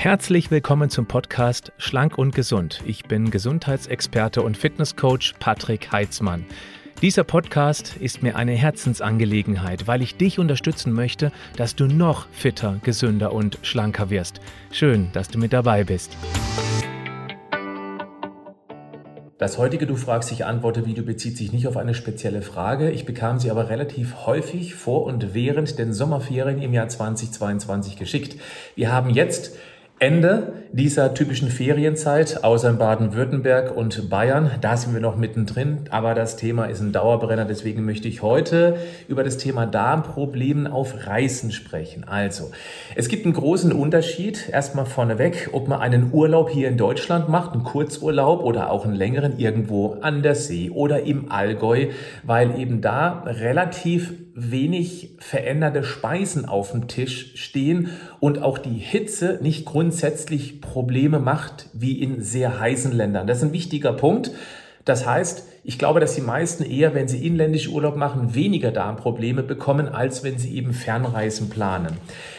Herzlich willkommen zum Podcast Schlank und Gesund. Ich bin Gesundheitsexperte und Fitnesscoach Patrick Heitzmann. Dieser Podcast ist mir eine Herzensangelegenheit, weil ich dich unterstützen möchte, dass du noch fitter, gesünder und schlanker wirst. Schön, dass du mit dabei bist. Das heutige Du fragst, ich antworte Video bezieht sich nicht auf eine spezielle Frage. Ich bekam sie aber relativ häufig vor und während den Sommerferien im Jahr 2022 geschickt. Wir haben jetzt Ende dieser typischen Ferienzeit, außer in Baden-Württemberg und Bayern. Da sind wir noch mittendrin, aber das Thema ist ein Dauerbrenner. Deswegen möchte ich heute über das Thema Darmproblemen auf Reisen sprechen. Also, es gibt einen großen Unterschied. Erstmal vorneweg, ob man einen Urlaub hier in Deutschland macht, einen Kurzurlaub oder auch einen längeren irgendwo an der See oder im Allgäu, weil eben da relativ wenig veränderte Speisen auf dem Tisch stehen und auch die Hitze nicht grundsätzlich Probleme macht wie in sehr heißen Ländern. Das ist ein wichtiger Punkt. Das heißt, ich glaube, dass die meisten eher, wenn sie inländisch Urlaub machen, weniger Darmprobleme bekommen, als wenn sie eben Fernreisen planen.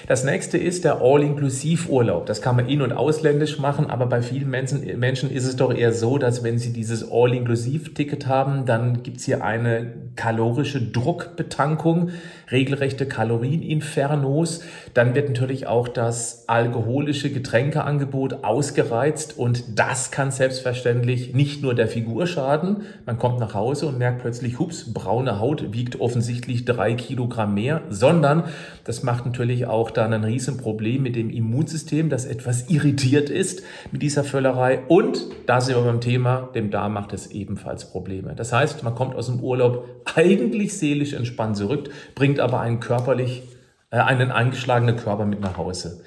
Das nächste ist der All-Inklusiv-Urlaub. Das kann man in- und ausländisch machen, aber bei vielen Menschen, Menschen ist es doch eher so, dass wenn sie dieses All-Inklusiv-Ticket haben, dann gibt's hier eine kalorische Druckbetankung, regelrechte Kalorieninfernos. Dann wird natürlich auch das alkoholische Getränkeangebot ausgereizt und das kann selbstverständlich nicht nur der Figur schaden. Man kommt nach Hause und merkt plötzlich, hups, braune Haut wiegt offensichtlich drei Kilogramm mehr, sondern das macht natürlich auch dann ein Riesenproblem mit dem Immunsystem, das etwas irritiert ist mit dieser Völlerei. Und da sind wir beim Thema, dem Darm macht es ebenfalls Probleme. Das heißt, man kommt aus dem Urlaub eigentlich seelisch entspannt zurück, bringt aber einen körperlich, äh, einen eingeschlagenen Körper mit nach Hause.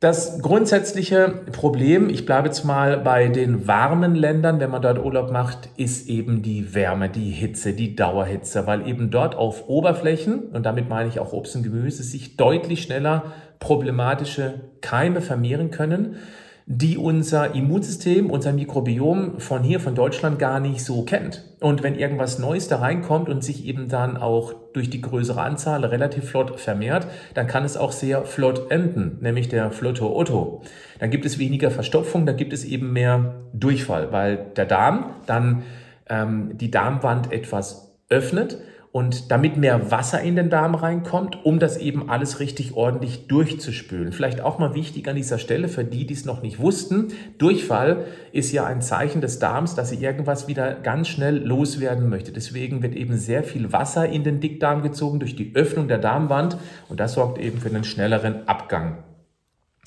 Das grundsätzliche Problem, ich bleibe jetzt mal bei den warmen Ländern, wenn man dort Urlaub macht, ist eben die Wärme, die Hitze, die Dauerhitze, weil eben dort auf Oberflächen, und damit meine ich auch Obst und Gemüse, sich deutlich schneller problematische Keime vermehren können die unser Immunsystem, unser Mikrobiom von hier, von Deutschland gar nicht so kennt. Und wenn irgendwas Neues da reinkommt und sich eben dann auch durch die größere Anzahl relativ flott vermehrt, dann kann es auch sehr flott enden, nämlich der Flotto Otto. Dann gibt es weniger Verstopfung, dann gibt es eben mehr Durchfall, weil der Darm dann ähm, die Darmwand etwas öffnet und damit mehr Wasser in den Darm reinkommt, um das eben alles richtig ordentlich durchzuspülen. Vielleicht auch mal wichtig an dieser Stelle für die, die es noch nicht wussten. Durchfall ist ja ein Zeichen des Darms, dass sie irgendwas wieder ganz schnell loswerden möchte. Deswegen wird eben sehr viel Wasser in den Dickdarm gezogen durch die Öffnung der Darmwand und das sorgt eben für einen schnelleren Abgang.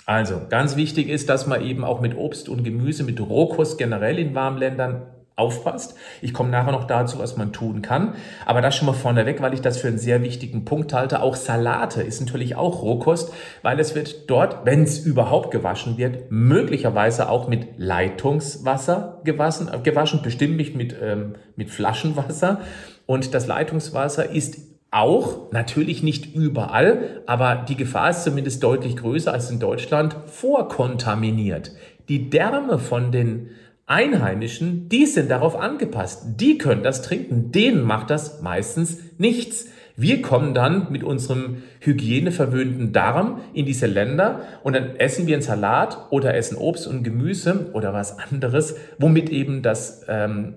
Also ganz wichtig ist, dass man eben auch mit Obst und Gemüse, mit Rohkost generell in warmen Ländern aufpasst. Ich komme nachher noch dazu, was man tun kann. Aber das schon mal vorneweg, weil ich das für einen sehr wichtigen Punkt halte. Auch Salate ist natürlich auch Rohkost, weil es wird dort, wenn es überhaupt gewaschen wird, möglicherweise auch mit Leitungswasser gewaschen, äh, gewaschen bestimmt nicht mit, ähm, mit Flaschenwasser. Und das Leitungswasser ist auch, natürlich nicht überall, aber die Gefahr ist zumindest deutlich größer als in Deutschland, vorkontaminiert. Die Därme von den Einheimischen, die sind darauf angepasst. Die können das trinken. Denen macht das meistens nichts. Wir kommen dann mit unserem hygieneverwöhnten Darm in diese Länder und dann essen wir einen Salat oder essen Obst und Gemüse oder was anderes, womit eben das, ähm,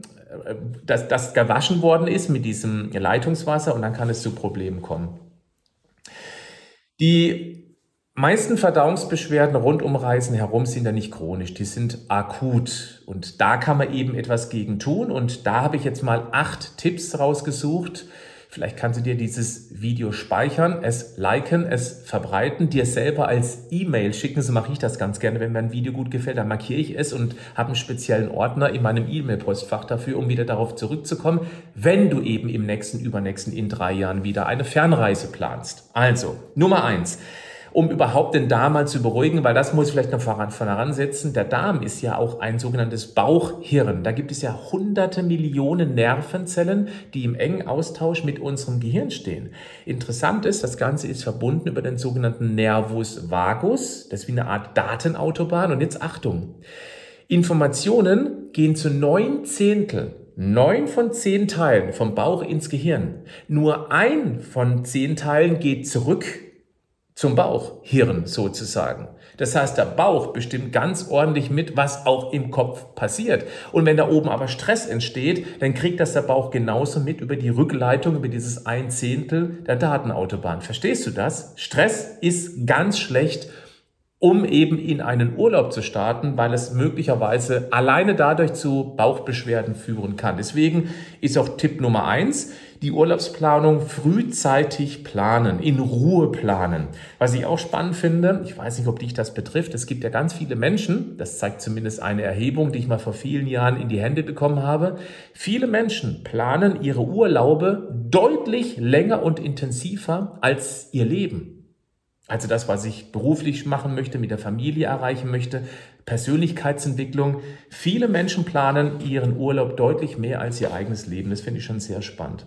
das, das gewaschen worden ist mit diesem Leitungswasser und dann kann es zu Problemen kommen. Die meisten Verdauungsbeschwerden rund um Reisen herum sind ja nicht chronisch, die sind akut. Und da kann man eben etwas gegen tun. Und da habe ich jetzt mal acht Tipps rausgesucht. Vielleicht kannst du dir dieses Video speichern, es liken, es verbreiten, dir selber als E-Mail schicken. So mache ich das ganz gerne. Wenn mir ein Video gut gefällt, dann markiere ich es und habe einen speziellen Ordner in meinem E-Mail-Postfach dafür, um wieder darauf zurückzukommen, wenn du eben im nächsten, übernächsten, in drei Jahren wieder eine Fernreise planst. Also, Nummer eins um überhaupt den Darm mal zu beruhigen, weil das muss ich vielleicht noch voran, voran setzen. Der Darm ist ja auch ein sogenanntes Bauchhirn. Da gibt es ja hunderte Millionen Nervenzellen, die im engen Austausch mit unserem Gehirn stehen. Interessant ist, das Ganze ist verbunden über den sogenannten Nervus vagus. Das ist wie eine Art Datenautobahn. Und jetzt Achtung. Informationen gehen zu neun Zehntel neun von zehn Teilen vom Bauch ins Gehirn. Nur ein von zehn Teilen geht zurück zum Bauchhirn sozusagen. Das heißt, der Bauch bestimmt ganz ordentlich mit, was auch im Kopf passiert. Und wenn da oben aber Stress entsteht, dann kriegt das der Bauch genauso mit über die Rückleitung, über dieses ein Zehntel der Datenautobahn. Verstehst du das? Stress ist ganz schlecht um eben in einen Urlaub zu starten, weil es möglicherweise alleine dadurch zu Bauchbeschwerden führen kann. Deswegen ist auch Tipp Nummer eins, die Urlaubsplanung frühzeitig planen, in Ruhe planen. Was ich auch spannend finde, ich weiß nicht, ob dich das betrifft, es gibt ja ganz viele Menschen, das zeigt zumindest eine Erhebung, die ich mal vor vielen Jahren in die Hände bekommen habe, viele Menschen planen ihre Urlaube deutlich länger und intensiver als ihr Leben. Also das, was ich beruflich machen möchte, mit der Familie erreichen möchte, Persönlichkeitsentwicklung. Viele Menschen planen ihren Urlaub deutlich mehr als ihr eigenes Leben. Das finde ich schon sehr spannend.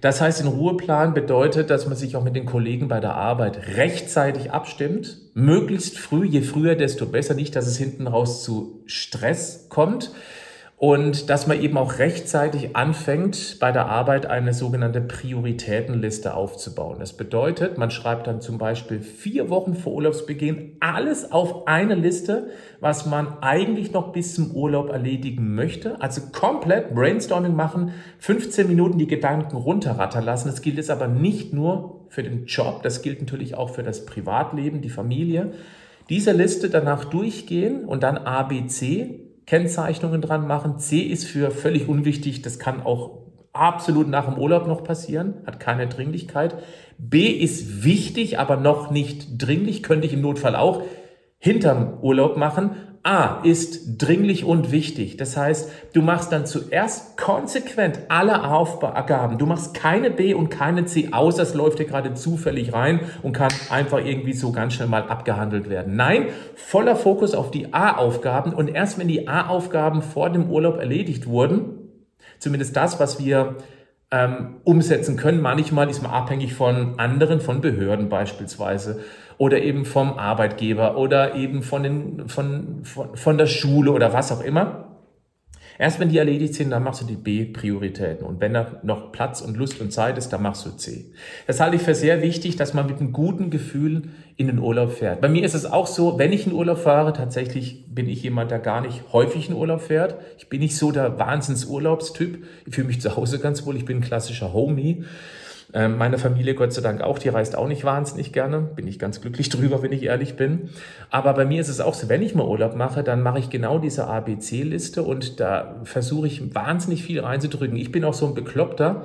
Das heißt, in Ruheplan bedeutet, dass man sich auch mit den Kollegen bei der Arbeit rechtzeitig abstimmt, möglichst früh, je früher, desto besser, nicht, dass es hinten raus zu Stress kommt und dass man eben auch rechtzeitig anfängt, bei der Arbeit eine sogenannte Prioritätenliste aufzubauen. Das bedeutet, man schreibt dann zum Beispiel vier Wochen vor Urlaubsbeginn alles auf eine Liste, was man eigentlich noch bis zum Urlaub erledigen möchte. Also komplett Brainstorming machen, 15 Minuten die Gedanken runterrattern lassen. Das gilt jetzt aber nicht nur für den Job, das gilt natürlich auch für das Privatleben, die Familie. Diese Liste danach durchgehen und dann ABC Kennzeichnungen dran machen. C ist für völlig unwichtig. Das kann auch absolut nach dem Urlaub noch passieren, hat keine Dringlichkeit. B ist wichtig, aber noch nicht dringlich, könnte ich im Notfall auch hinterm Urlaub machen. A ist dringlich und wichtig. Das heißt, du machst dann zuerst konsequent alle Aufgaben. Du machst keine B und keine C, außer es läuft dir gerade zufällig rein und kann einfach irgendwie so ganz schnell mal abgehandelt werden. Nein, voller Fokus auf die A-Aufgaben und erst wenn die A-Aufgaben vor dem Urlaub erledigt wurden, zumindest das, was wir ähm, umsetzen können. Manchmal ist man abhängig von anderen, von Behörden beispielsweise oder eben vom Arbeitgeber oder eben von, den, von, von, von der Schule oder was auch immer. Erst wenn die erledigt sind, dann machst du die B-Prioritäten. Und wenn da noch Platz und Lust und Zeit ist, dann machst du C. Das halte ich für sehr wichtig, dass man mit einem guten Gefühl in den Urlaub fährt. Bei mir ist es auch so, wenn ich in Urlaub fahre, tatsächlich bin ich jemand, der gar nicht häufig in Urlaub fährt. Ich bin nicht so der Wahnsinnsurlaubstyp. Ich fühle mich zu Hause ganz wohl. Ich bin ein klassischer Homie. Ähm, meine Familie, Gott sei Dank auch, die reist auch nicht wahnsinnig gerne. Bin ich ganz glücklich drüber, wenn ich ehrlich bin. Aber bei mir ist es auch so, wenn ich mal Urlaub mache, dann mache ich genau diese ABC-Liste und da versuche ich wahnsinnig viel reinzudrücken. Ich bin auch so ein Bekloppter,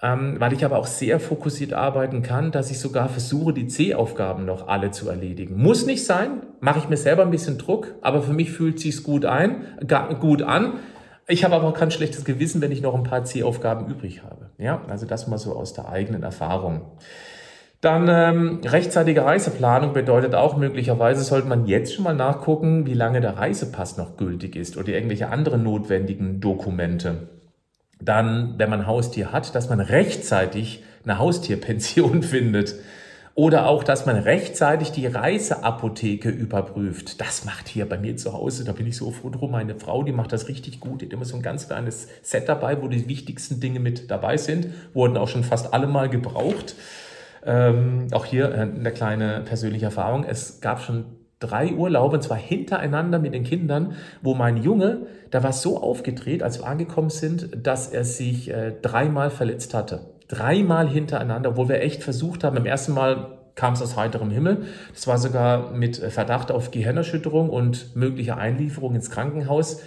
ähm, weil ich aber auch sehr fokussiert arbeiten kann, dass ich sogar versuche, die C-Aufgaben noch alle zu erledigen. Muss nicht sein, mache ich mir selber ein bisschen Druck, aber für mich fühlt sich's gut ein, gut an. Ich habe aber auch kein schlechtes Gewissen, wenn ich noch ein paar C-Aufgaben übrig habe. Ja, also das mal so aus der eigenen Erfahrung. Dann ähm, rechtzeitige Reiseplanung bedeutet auch, möglicherweise sollte man jetzt schon mal nachgucken, wie lange der Reisepass noch gültig ist oder irgendwelche anderen notwendigen Dokumente. Dann, wenn man Haustier hat, dass man rechtzeitig eine Haustierpension findet. Oder auch, dass man rechtzeitig die Reiseapotheke überprüft. Das macht hier bei mir zu Hause, da bin ich so froh drum. Meine Frau, die macht das richtig gut. Die hat immer so ein ganz kleines Set dabei, wo die wichtigsten Dinge mit dabei sind. Wurden auch schon fast alle mal gebraucht. Ähm, auch hier äh, eine kleine persönliche Erfahrung. Es gab schon drei Urlaube, und zwar hintereinander mit den Kindern, wo mein Junge, da war so aufgedreht, als wir angekommen sind, dass er sich äh, dreimal verletzt hatte. Dreimal hintereinander, obwohl wir echt versucht haben. Im ersten Mal kam es aus heiterem Himmel. Das war sogar mit Verdacht auf Gehirnerschütterung und möglicher Einlieferung ins Krankenhaus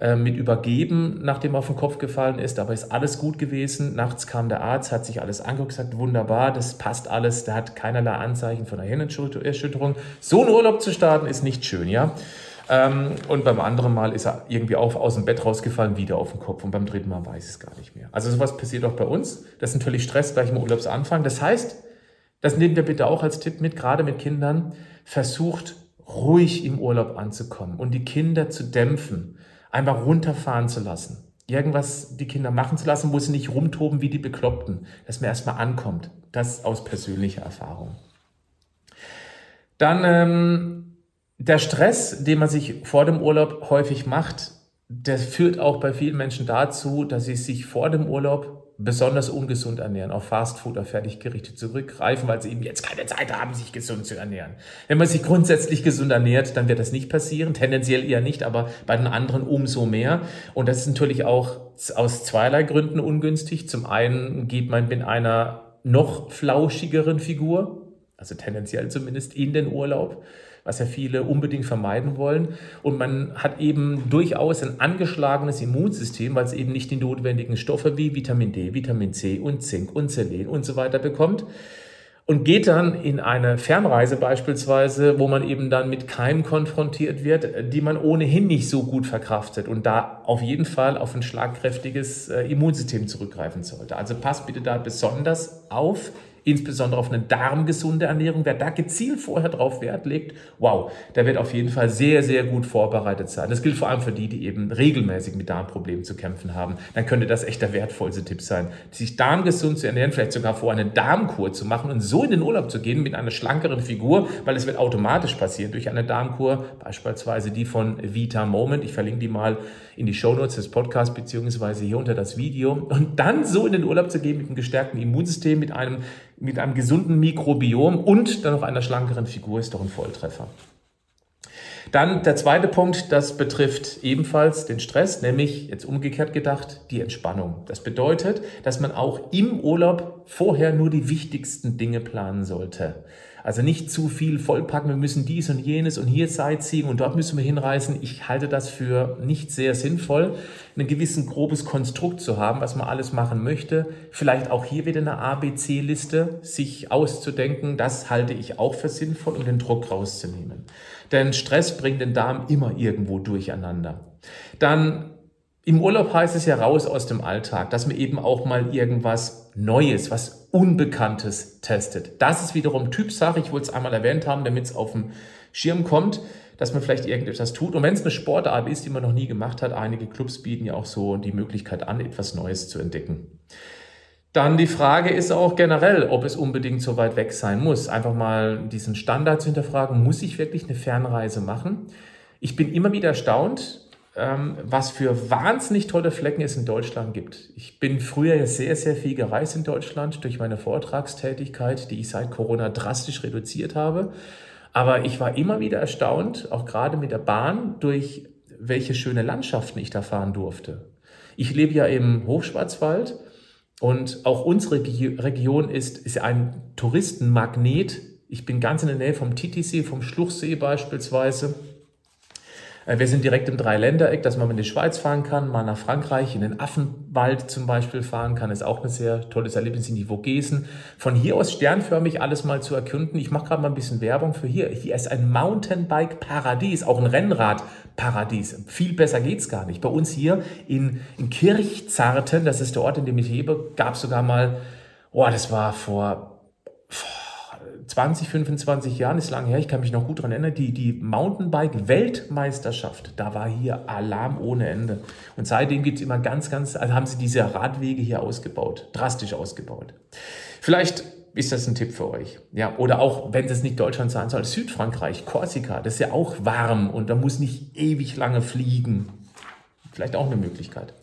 äh, mit übergeben, nachdem er auf den Kopf gefallen ist. Aber ist alles gut gewesen. Nachts kam der Arzt, hat sich alles angeguckt, gesagt, wunderbar, das passt alles. Der hat keinerlei Anzeichen von einer Hirnerschütterung. So einen Urlaub zu starten ist nicht schön, ja. Ähm, und beim anderen Mal ist er irgendwie auch aus dem Bett rausgefallen, wieder auf den Kopf. Und beim dritten Mal weiß ich es gar nicht mehr. Also sowas passiert auch bei uns. Das ist natürlich Stress gleich im Urlaubsanfang. Das heißt, das nehmen wir bitte auch als Tipp mit, gerade mit Kindern. Versucht ruhig im Urlaub anzukommen und die Kinder zu dämpfen, einfach runterfahren zu lassen. Irgendwas die Kinder machen zu lassen, wo sie nicht rumtoben wie die Bekloppten, dass man erstmal ankommt. Das aus persönlicher Erfahrung. Dann ähm, der Stress, den man sich vor dem Urlaub häufig macht, das führt auch bei vielen Menschen dazu, dass sie sich vor dem Urlaub besonders ungesund ernähren, auf Fastfood, auf fertiggerichtet zurückgreifen, weil sie eben jetzt keine Zeit haben, sich gesund zu ernähren. Wenn man sich grundsätzlich gesund ernährt, dann wird das nicht passieren, tendenziell eher nicht, aber bei den anderen umso mehr. Und das ist natürlich auch aus zweierlei Gründen ungünstig. Zum einen geht man mit einer noch flauschigeren Figur, also tendenziell zumindest in den Urlaub was ja viele unbedingt vermeiden wollen. Und man hat eben durchaus ein angeschlagenes Immunsystem, weil es eben nicht die notwendigen Stoffe wie Vitamin D, Vitamin C und Zink und Selen und so weiter bekommt. Und geht dann in eine Fernreise beispielsweise, wo man eben dann mit Keimen konfrontiert wird, die man ohnehin nicht so gut verkraftet und da auf jeden Fall auf ein schlagkräftiges äh, Immunsystem zurückgreifen sollte. Also passt bitte da besonders auf, insbesondere auf eine darmgesunde Ernährung. Wer da gezielt vorher drauf Wert legt, wow, der wird auf jeden Fall sehr, sehr gut vorbereitet sein. Das gilt vor allem für die, die eben regelmäßig mit Darmproblemen zu kämpfen haben. Dann könnte das echt der wertvollste Tipp sein, sich darmgesund zu ernähren, vielleicht sogar vor eine Darmkur zu machen und so in den Urlaub zu gehen mit einer schlankeren Figur, weil es wird automatisch passieren durch eine Darmkur, beispielsweise die von Vita Moment. Ich verlinke die mal in die Shownotes des Podcasts beziehungsweise hier unter das Video und dann so in den Urlaub zu gehen mit einem gestärkten Immunsystem, mit einem mit einem gesunden Mikrobiom und dann noch einer schlankeren Figur ist doch ein Volltreffer. Dann der zweite Punkt, das betrifft ebenfalls den Stress, nämlich jetzt umgekehrt gedacht, die Entspannung. Das bedeutet, dass man auch im Urlaub vorher nur die wichtigsten Dinge planen sollte. Also nicht zu viel vollpacken, wir müssen dies und jenes und hier Sightseeing und dort müssen wir hinreisen. Ich halte das für nicht sehr sinnvoll, ein gewissen grobes Konstrukt zu haben, was man alles machen möchte. Vielleicht auch hier wieder eine ABC-Liste sich auszudenken. Das halte ich auch für sinnvoll, um den Druck rauszunehmen. Denn Stress bringt den Darm immer irgendwo durcheinander. Dann im Urlaub heißt es ja raus aus dem Alltag, dass man eben auch mal irgendwas Neues, was Unbekanntes testet. Das ist wiederum Typsache. Ich wollte es einmal erwähnt haben, damit es auf den Schirm kommt, dass man vielleicht irgendetwas tut. Und wenn es eine Sportart ist, die man noch nie gemacht hat, einige Clubs bieten ja auch so die Möglichkeit an, etwas Neues zu entdecken. Dann die Frage ist auch generell, ob es unbedingt so weit weg sein muss. Einfach mal diesen Standard zu hinterfragen, muss ich wirklich eine Fernreise machen? Ich bin immer wieder erstaunt, ähm, was für wahnsinnig tolle Flecken es in Deutschland gibt. Ich bin früher sehr, sehr viel gereist in Deutschland durch meine Vortragstätigkeit, die ich seit Corona drastisch reduziert habe. Aber ich war immer wieder erstaunt, auch gerade mit der Bahn, durch welche schöne Landschaften ich da fahren durfte. Ich lebe ja im Hochschwarzwald und auch unsere Region ist, ist ein Touristenmagnet. Ich bin ganz in der Nähe vom Titisee, vom Schluchsee beispielsweise. Äh, wir sind direkt im Dreiländereck, dass man in die Schweiz fahren kann, mal nach Frankreich, in den Affenwald zum Beispiel fahren kann, ist auch ein sehr tolles Erlebnis in die Vogesen. Von hier aus sternförmig alles mal zu erkunden. Ich mache gerade mal ein bisschen Werbung für hier. Hier ist ein Mountainbike-Paradies, auch ein Rennrad-Paradies. Viel besser geht's gar nicht. Bei uns hier in, in Kirchzarten, das ist der Ort, in dem ich lebe, gab es sogar mal, oh, das war vor, vor 20, 25 Jahren, ist lange her, ich kann mich noch gut daran erinnern, die, die Mountainbike-Weltmeisterschaft, da war hier Alarm ohne Ende. Und seitdem gibt es immer ganz, ganz, also haben sie diese Radwege hier ausgebaut, drastisch ausgebaut. Vielleicht ist das ein Tipp für euch. Ja, oder auch, wenn es nicht Deutschland sein soll, Südfrankreich, Korsika, das ist ja auch warm und da muss nicht ewig lange fliegen. Vielleicht auch eine Möglichkeit.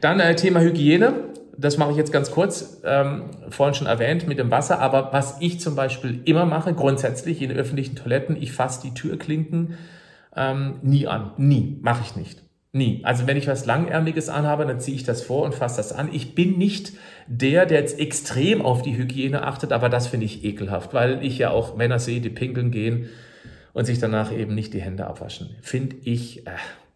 Dann äh, Thema Hygiene das mache ich jetzt ganz kurz, ähm, vorhin schon erwähnt mit dem Wasser, aber was ich zum Beispiel immer mache, grundsätzlich in öffentlichen Toiletten, ich fasse die Türklinken ähm, nie an. Nie. Mache ich nicht. Nie. Also wenn ich was Langärmiges anhabe, dann ziehe ich das vor und fasse das an. Ich bin nicht der, der jetzt extrem auf die Hygiene achtet, aber das finde ich ekelhaft, weil ich ja auch Männer sehe, die pinkeln gehen und sich danach eben nicht die Hände abwaschen. Finde ich, äh,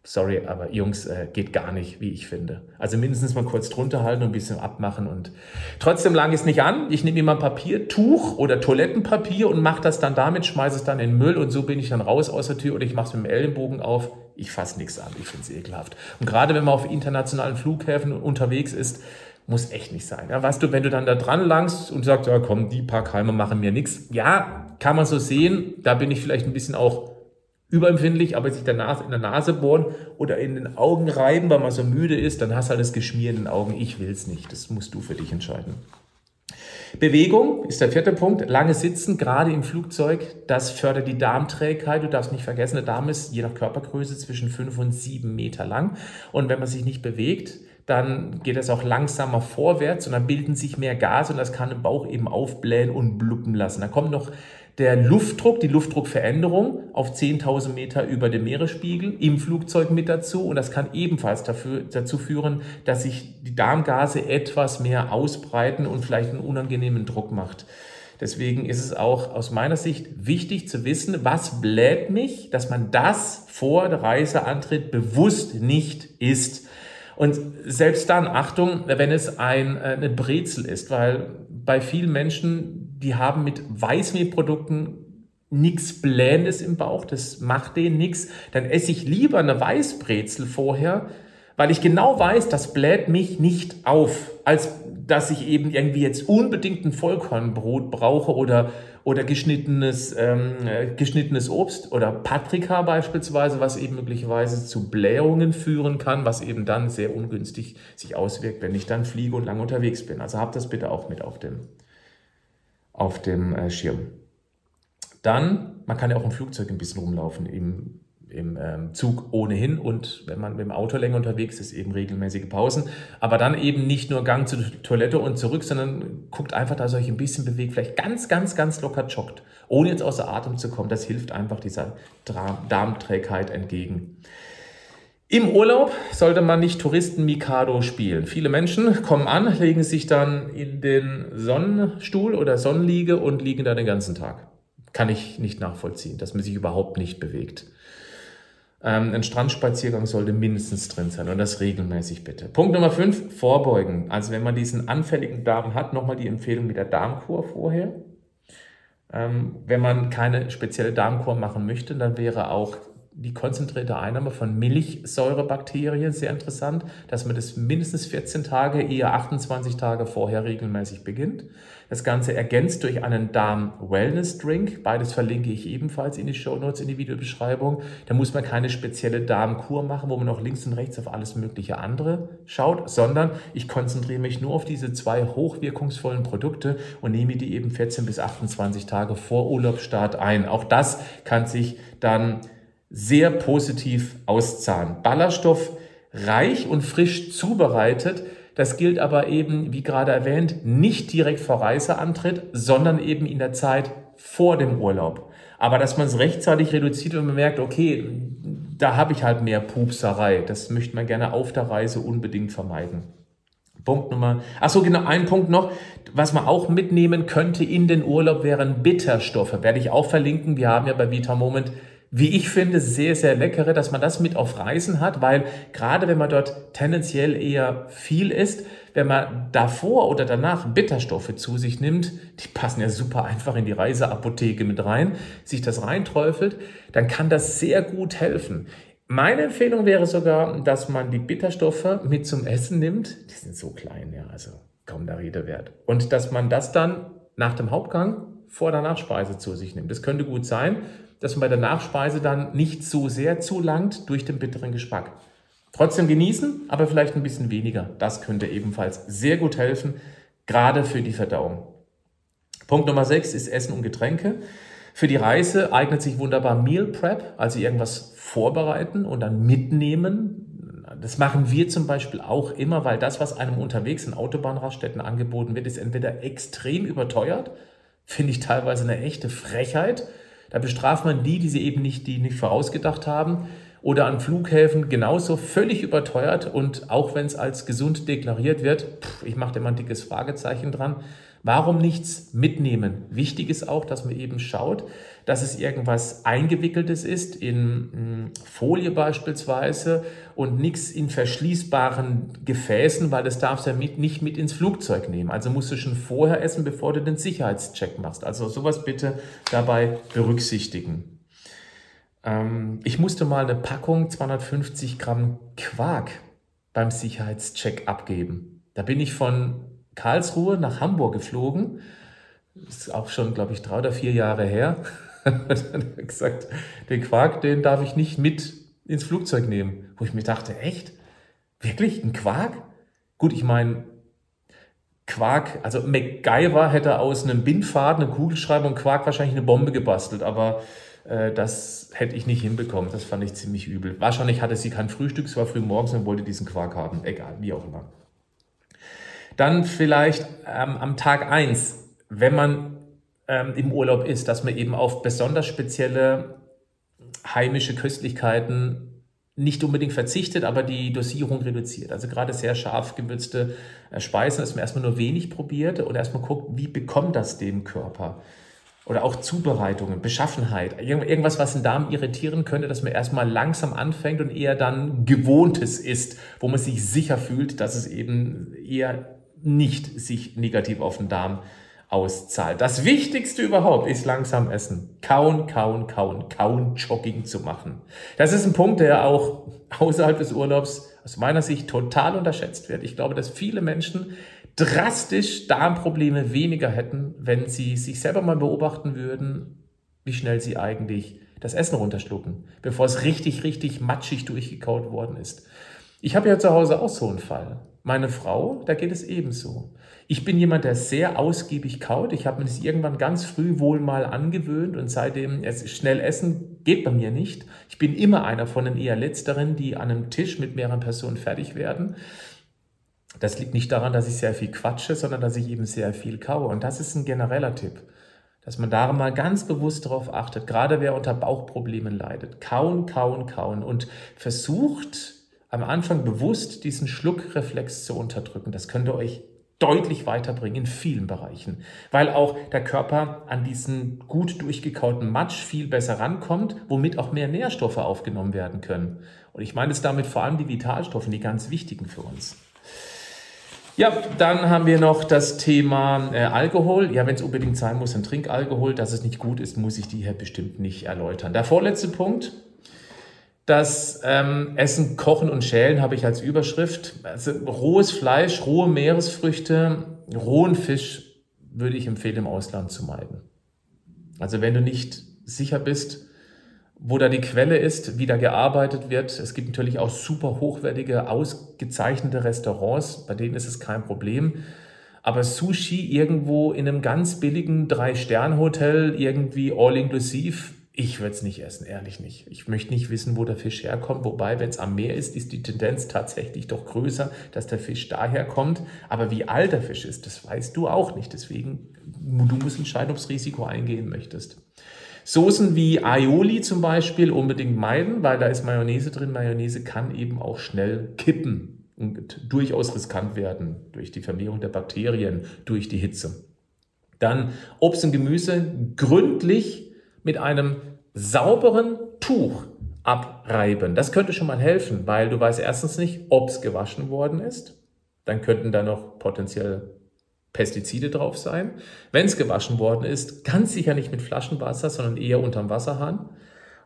sorry, aber Jungs, äh, geht gar nicht, wie ich finde. Also mindestens mal kurz drunter halten und ein bisschen abmachen und trotzdem lang es nicht an. Ich nehme immer ein Papiertuch oder Toilettenpapier und mache das dann damit, schmeiße es dann in den Müll und so bin ich dann raus aus der Tür oder ich mache es mit dem Ellenbogen auf. Ich fasse nichts an, ich finde es ekelhaft. Und gerade wenn man auf internationalen Flughäfen unterwegs ist, muss echt nicht sein. Ja, weißt du, wenn du dann da dran langst und sagst, ja komm, die paar Keime machen mir nichts. Ja, kann man so sehen. Da bin ich vielleicht ein bisschen auch überempfindlich, aber sich Nase, in der Nase bohren oder in den Augen reiben, weil man so müde ist, dann hast du halt das Geschmier in den Augen. Ich will es nicht. Das musst du für dich entscheiden. Bewegung ist der vierte Punkt. Lange Sitzen, gerade im Flugzeug, das fördert die Darmträgheit. Du darfst nicht vergessen, der Darm ist je nach Körpergröße zwischen fünf und sieben Meter lang. Und wenn man sich nicht bewegt, dann geht es auch langsamer vorwärts und dann bilden sich mehr Gase und das kann den Bauch eben aufblähen und bluppen lassen. Dann kommt noch der Luftdruck, die Luftdruckveränderung auf 10.000 Meter über dem Meeresspiegel im Flugzeug mit dazu. Und das kann ebenfalls dafür, dazu führen, dass sich die Darmgase etwas mehr ausbreiten und vielleicht einen unangenehmen Druck macht. Deswegen ist es auch aus meiner Sicht wichtig zu wissen, was bläht mich, dass man das vor der Reiseantritt bewusst nicht isst. Und selbst dann, Achtung, wenn es ein, äh, eine Brezel ist, weil bei vielen Menschen die haben mit Weißmehlprodukten nichts Blähendes im Bauch, das macht denen nichts, dann esse ich lieber eine Weißbrezel vorher, weil ich genau weiß, das bläht mich nicht auf, als dass ich eben irgendwie jetzt unbedingt ein Vollkornbrot brauche oder, oder geschnittenes, ähm, geschnittenes Obst oder Paprika beispielsweise, was eben möglicherweise zu Blähungen führen kann, was eben dann sehr ungünstig sich auswirkt, wenn ich dann fliege und lange unterwegs bin. Also habt das bitte auch mit auf dem auf dem äh, Schirm. Dann, man kann ja auch im Flugzeug ein bisschen rumlaufen, im, im ähm, Zug ohnehin und wenn man mit dem Auto länger unterwegs ist, eben regelmäßige Pausen. Aber dann eben nicht nur Gang zur Toilette und zurück, sondern guckt einfach, dass ihr euch ein bisschen bewegt, vielleicht ganz, ganz, ganz locker joggt, ohne jetzt außer Atem zu kommen. Das hilft einfach dieser Darmträgheit entgegen. Im Urlaub sollte man nicht Touristen-Mikado spielen. Viele Menschen kommen an, legen sich dann in den Sonnenstuhl oder Sonnenliege und liegen da den ganzen Tag. Kann ich nicht nachvollziehen, dass man sich überhaupt nicht bewegt. Ähm, ein Strandspaziergang sollte mindestens drin sein und das regelmäßig bitte. Punkt Nummer 5, vorbeugen. Also wenn man diesen anfälligen Darm hat, nochmal die Empfehlung mit der Darmkur vorher. Ähm, wenn man keine spezielle Darmkur machen möchte, dann wäre auch die konzentrierte Einnahme von Milchsäurebakterien, sehr interessant, dass man das mindestens 14 Tage, eher 28 Tage vorher regelmäßig beginnt. Das Ganze ergänzt durch einen Darm-Wellness-Drink. Beides verlinke ich ebenfalls in die Show Notes, in die Videobeschreibung. Da muss man keine spezielle Darmkur machen, wo man auch links und rechts auf alles mögliche andere schaut, sondern ich konzentriere mich nur auf diese zwei hochwirkungsvollen Produkte und nehme die eben 14 bis 28 Tage vor Urlaubsstart ein. Auch das kann sich dann sehr positiv auszahlen. Ballaststoff reich und frisch zubereitet. Das gilt aber eben, wie gerade erwähnt, nicht direkt vor Reiseantritt, sondern eben in der Zeit vor dem Urlaub. Aber dass man es rechtzeitig reduziert und man merkt, okay, da habe ich halt mehr Pupserei. Das möchte man gerne auf der Reise unbedingt vermeiden. Punkt Nummer, ach so, genau, ein Punkt noch, was man auch mitnehmen könnte in den Urlaub wären Bitterstoffe. Werde ich auch verlinken. Wir haben ja bei Vita Moment wie ich finde, sehr, sehr leckere, dass man das mit auf Reisen hat, weil gerade wenn man dort tendenziell eher viel isst, wenn man davor oder danach Bitterstoffe zu sich nimmt, die passen ja super einfach in die Reiseapotheke mit rein, sich das reinträufelt, dann kann das sehr gut helfen. Meine Empfehlung wäre sogar, dass man die Bitterstoffe mit zum Essen nimmt. Die sind so klein, ja, also kaum der Rede wert. Und dass man das dann nach dem Hauptgang vor der Nachspeise zu sich nimmt. Das könnte gut sein, dass man bei der Nachspeise dann nicht so sehr zulangt durch den bitteren Geschmack. Trotzdem genießen, aber vielleicht ein bisschen weniger. Das könnte ebenfalls sehr gut helfen, gerade für die Verdauung. Punkt Nummer 6 ist Essen und Getränke. Für die Reise eignet sich wunderbar Meal Prep, also irgendwas vorbereiten und dann mitnehmen. Das machen wir zum Beispiel auch immer, weil das, was einem unterwegs in Autobahnraststätten angeboten wird, ist entweder extrem überteuert, finde ich teilweise eine echte Frechheit, da bestraft man die, die sie eben nicht, die nicht vorausgedacht haben. Oder an Flughäfen genauso völlig überteuert und auch wenn es als gesund deklariert wird, pff, ich mache da mal ein dickes Fragezeichen dran, Warum nichts mitnehmen? Wichtig ist auch, dass man eben schaut, dass es irgendwas Eingewickeltes ist, in hm, Folie beispielsweise und nichts in verschließbaren Gefäßen, weil das darfst du ja mit, nicht mit ins Flugzeug nehmen. Also musst du schon vorher essen, bevor du den Sicherheitscheck machst. Also sowas bitte dabei berücksichtigen. Ähm, ich musste mal eine Packung 250 Gramm Quark beim Sicherheitscheck abgeben. Da bin ich von Karlsruhe nach Hamburg geflogen. Ist auch schon, glaube ich, drei oder vier Jahre her. dann hat er gesagt, den Quark, den darf ich nicht mit ins Flugzeug nehmen. Wo ich mir dachte, echt? Wirklich? Ein Quark? Gut, ich meine, Quark, also MacGyver hätte aus einem Bindfaden, einem Kugelschreiber und Quark wahrscheinlich eine Bombe gebastelt, aber äh, das hätte ich nicht hinbekommen. Das fand ich ziemlich übel. Wahrscheinlich hatte sie kein Frühstück, es war früh morgens und wollte diesen Quark haben. Egal, wie auch immer. Dann vielleicht ähm, am Tag eins, wenn man ähm, im Urlaub ist, dass man eben auf besonders spezielle heimische Köstlichkeiten nicht unbedingt verzichtet, aber die Dosierung reduziert. Also gerade sehr scharf gewürzte äh, Speisen, dass man erstmal nur wenig probiert und erstmal guckt, wie bekommt das dem Körper. Oder auch Zubereitungen, Beschaffenheit, irgendwas, was den Darm irritieren könnte, dass man erstmal langsam anfängt und eher dann Gewohntes isst, wo man sich sicher fühlt, dass es eben eher nicht sich negativ auf den Darm auszahlt. Das Wichtigste überhaupt ist langsam essen. Kauen, kauen, kauen, kauen, Jogging zu machen. Das ist ein Punkt, der auch außerhalb des Urlaubs aus meiner Sicht total unterschätzt wird. Ich glaube, dass viele Menschen drastisch Darmprobleme weniger hätten, wenn sie sich selber mal beobachten würden, wie schnell sie eigentlich das Essen runterschlucken, bevor es richtig, richtig matschig durchgekaut worden ist. Ich habe ja zu Hause auch so einen Fall. Meine Frau, da geht es ebenso. Ich bin jemand, der sehr ausgiebig kaut. Ich habe mir das irgendwann ganz früh wohl mal angewöhnt und seitdem es schnell essen geht bei mir nicht. Ich bin immer einer von den eher letzteren, die an einem Tisch mit mehreren Personen fertig werden. Das liegt nicht daran, dass ich sehr viel quatsche, sondern dass ich eben sehr viel kaue. Und das ist ein genereller Tipp, dass man da mal ganz bewusst darauf achtet, gerade wer unter Bauchproblemen leidet. Kauen, kauen, kauen und versucht am Anfang bewusst diesen Schluckreflex zu unterdrücken. Das könnte euch deutlich weiterbringen in vielen Bereichen, weil auch der Körper an diesen gut durchgekauten Matsch viel besser rankommt, womit auch mehr Nährstoffe aufgenommen werden können. Und ich meine es damit vor allem die Vitalstoffe, die ganz wichtigen für uns. Ja, dann haben wir noch das Thema äh, Alkohol. Ja, wenn es unbedingt sein muss, dann Trinkalkohol. Dass es nicht gut ist, muss ich die hier bestimmt nicht erläutern. Der vorletzte Punkt, das ähm, Essen, Kochen und Schälen habe ich als Überschrift. Also rohes Fleisch, rohe Meeresfrüchte, rohen Fisch würde ich empfehlen, im Ausland zu meiden. Also wenn du nicht sicher bist, wo da die Quelle ist, wie da gearbeitet wird. Es gibt natürlich auch super hochwertige, ausgezeichnete Restaurants, bei denen ist es kein Problem. Aber Sushi irgendwo in einem ganz billigen Drei-Sterne-Hotel, irgendwie all-inclusive, ich würde es nicht essen, ehrlich nicht. Ich möchte nicht wissen, wo der Fisch herkommt. Wobei, wenn es am Meer ist, ist die Tendenz tatsächlich doch größer, dass der Fisch daher kommt. Aber wie alt der Fisch ist, das weißt du auch nicht. Deswegen, du musst entscheiden, ob Risiko eingehen möchtest. Soßen wie Aioli zum Beispiel unbedingt meiden, weil da ist Mayonnaise drin. Mayonnaise kann eben auch schnell kippen und durchaus riskant werden durch die Vermehrung der Bakterien, durch die Hitze. Dann Obst und Gemüse gründlich mit einem sauberen Tuch abreiben. Das könnte schon mal helfen, weil du weißt erstens nicht, ob es gewaschen worden ist. Dann könnten da noch potenziell Pestizide drauf sein. Wenn es gewaschen worden ist, ganz sicher nicht mit Flaschenwasser, sondern eher unterm Wasserhahn.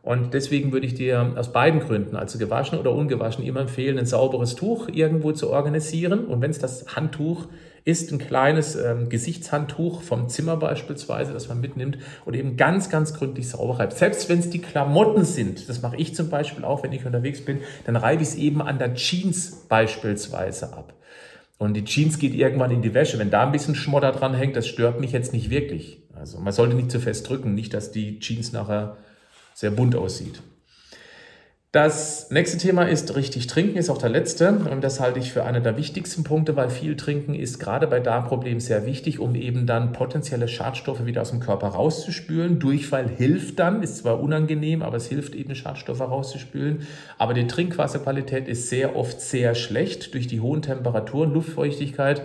Und deswegen würde ich dir aus beiden Gründen, also gewaschen oder ungewaschen, immer empfehlen, ein sauberes Tuch irgendwo zu organisieren. Und wenn es das Handtuch ist, ein kleines ähm, Gesichtshandtuch vom Zimmer beispielsweise, das man mitnimmt und eben ganz, ganz gründlich sauber reibt. Selbst wenn es die Klamotten sind, das mache ich zum Beispiel auch, wenn ich unterwegs bin, dann reibe ich es eben an der Jeans beispielsweise ab. Und die Jeans geht irgendwann in die Wäsche. Wenn da ein bisschen Schmodder dran hängt, das stört mich jetzt nicht wirklich. Also man sollte nicht zu fest drücken, nicht, dass die Jeans nachher sehr bunt aussieht. Das nächste Thema ist richtig trinken, ist auch der letzte. Und das halte ich für einer der wichtigsten Punkte, weil viel trinken ist gerade bei Darmproblemen sehr wichtig, um eben dann potenzielle Schadstoffe wieder aus dem Körper rauszuspülen. Durchfall hilft dann, ist zwar unangenehm, aber es hilft eben, Schadstoffe rauszuspülen. Aber die Trinkwasserqualität ist sehr oft sehr schlecht durch die hohen Temperaturen, Luftfeuchtigkeit.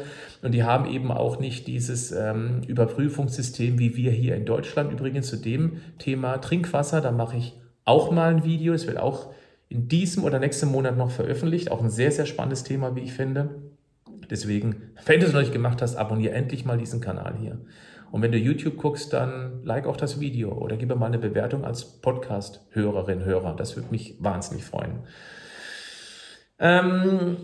Und die haben eben auch nicht dieses ähm, Überprüfungssystem wie wir hier in Deutschland. Übrigens zu dem Thema Trinkwasser, da mache ich auch mal ein Video. Es wird auch in diesem oder nächsten Monat noch veröffentlicht. Auch ein sehr, sehr spannendes Thema, wie ich finde. Deswegen, wenn du es noch nicht gemacht hast, abonniere endlich mal diesen Kanal hier. Und wenn du YouTube guckst, dann like auch das Video oder gib mir mal eine Bewertung als Podcast-Hörerin, Hörer. Das würde mich wahnsinnig freuen. Ähm,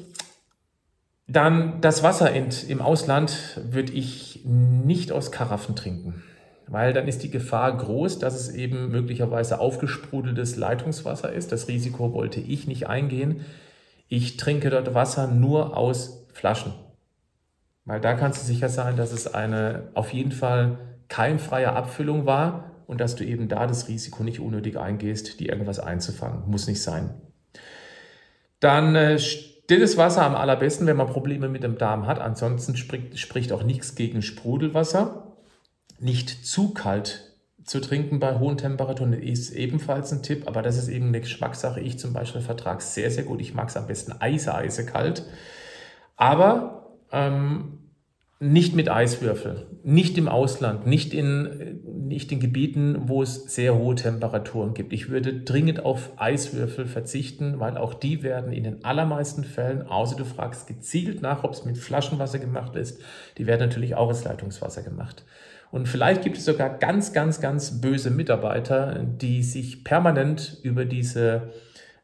dann das Wasser in, im Ausland würde ich nicht aus Karaffen trinken weil dann ist die Gefahr groß, dass es eben möglicherweise aufgesprudeltes Leitungswasser ist. Das Risiko wollte ich nicht eingehen. Ich trinke dort Wasser nur aus Flaschen. Weil da kannst du sicher sein, dass es eine auf jeden Fall keimfreie Abfüllung war und dass du eben da das Risiko nicht unnötig eingehst, die irgendwas einzufangen. Muss nicht sein. Dann äh, stilles Wasser am allerbesten, wenn man Probleme mit dem Darm hat. Ansonsten spricht, spricht auch nichts gegen Sprudelwasser. Nicht zu kalt zu trinken bei hohen Temperaturen ist ebenfalls ein Tipp, aber das ist eben eine Geschmackssache. Ich zum Beispiel vertrage es sehr, sehr gut. Ich mag es am besten eise, eise kalt. Aber ähm, nicht mit Eiswürfel, nicht im Ausland, nicht in, nicht in Gebieten, wo es sehr hohe Temperaturen gibt. Ich würde dringend auf Eiswürfel verzichten, weil auch die werden in den allermeisten Fällen, außer du fragst gezielt nach, ob es mit Flaschenwasser gemacht ist, die werden natürlich auch als Leitungswasser gemacht. Und vielleicht gibt es sogar ganz, ganz, ganz böse Mitarbeiter, die sich permanent über diese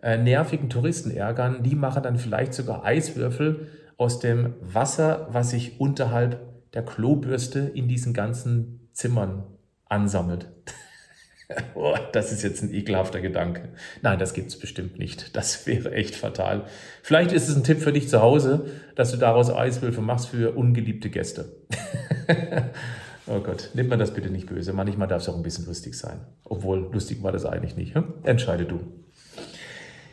äh, nervigen Touristen ärgern. Die machen dann vielleicht sogar Eiswürfel aus dem Wasser, was sich unterhalb der Klobürste in diesen ganzen Zimmern ansammelt. oh, das ist jetzt ein ekelhafter Gedanke. Nein, das gibt es bestimmt nicht. Das wäre echt fatal. Vielleicht ist es ein Tipp für dich zu Hause, dass du daraus Eiswürfel machst für ungeliebte Gäste. oh Gott, nimm mir das bitte nicht böse. Manchmal darf es auch ein bisschen lustig sein. Obwohl, lustig war das eigentlich nicht. Hm? Entscheide du.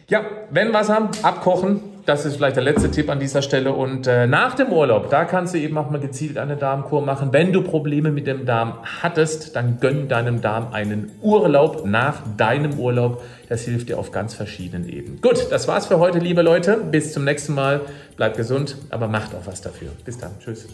Ja, wenn was haben, abkochen. Das ist vielleicht der letzte Tipp an dieser Stelle. Und äh, nach dem Urlaub, da kannst du eben auch mal gezielt eine Darmkur machen. Wenn du Probleme mit dem Darm hattest, dann gönn deinem Darm einen Urlaub nach deinem Urlaub. Das hilft dir auf ganz verschiedenen Ebenen. Gut, das war's für heute, liebe Leute. Bis zum nächsten Mal. Bleibt gesund, aber macht auch was dafür. Bis dann. Tschüss.